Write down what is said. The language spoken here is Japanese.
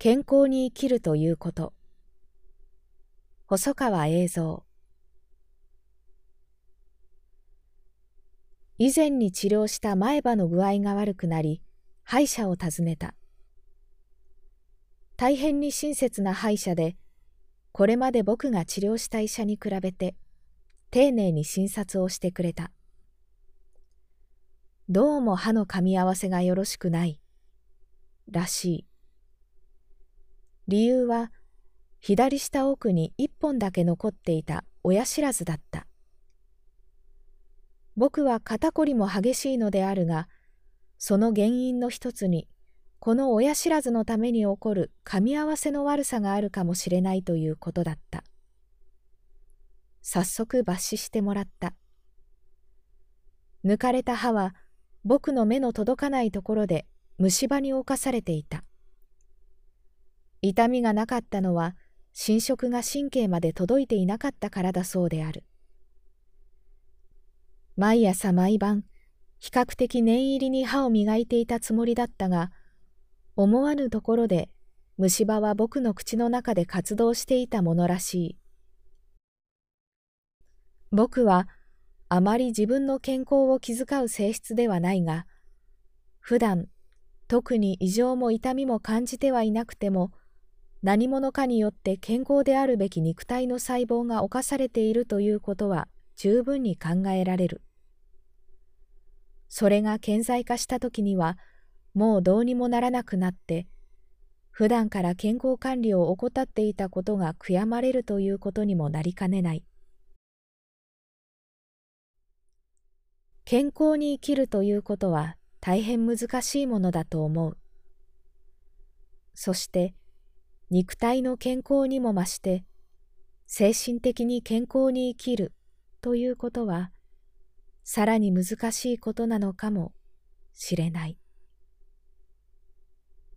健康に生きるということ。細川映像以前に治療した前歯の具合が悪くなり、歯医者を訪ねた。大変に親切な歯医者で、これまで僕が治療した医者に比べて、丁寧に診察をしてくれた。どうも歯の噛み合わせがよろしくない。らしい。理由は、左下奥に一本だけ残っていた親知らずだった。僕は肩こりも激しいのであるが、その原因の一つに、この親知らずのために起こる噛み合わせの悪さがあるかもしれないということだった。早速抜歯してもらった。抜かれた歯は僕の目の届かないところで虫歯に侵されていた。痛みがなかったのは侵食が神経まで届いていなかったからだそうである。毎朝毎晩、比較的念入りに歯を磨いていたつもりだったが、思わぬところで虫歯は僕の口の中で活動していたものらしい。僕はあまり自分の健康を気遣う性質ではないが、普段特に異常も痛みも感じてはいなくても、何者かによって健康であるべき肉体の細胞が侵されているということは十分に考えられる。それが顕在化した時にはもうどうにもならなくなって普段から健康管理を怠っていたことが悔やまれるということにもなりかねない。健康に生きるということは大変難しいものだと思う。そして肉体の健康にも増して精神的に健康に生きるということはさらに難しいことなのかもしれない。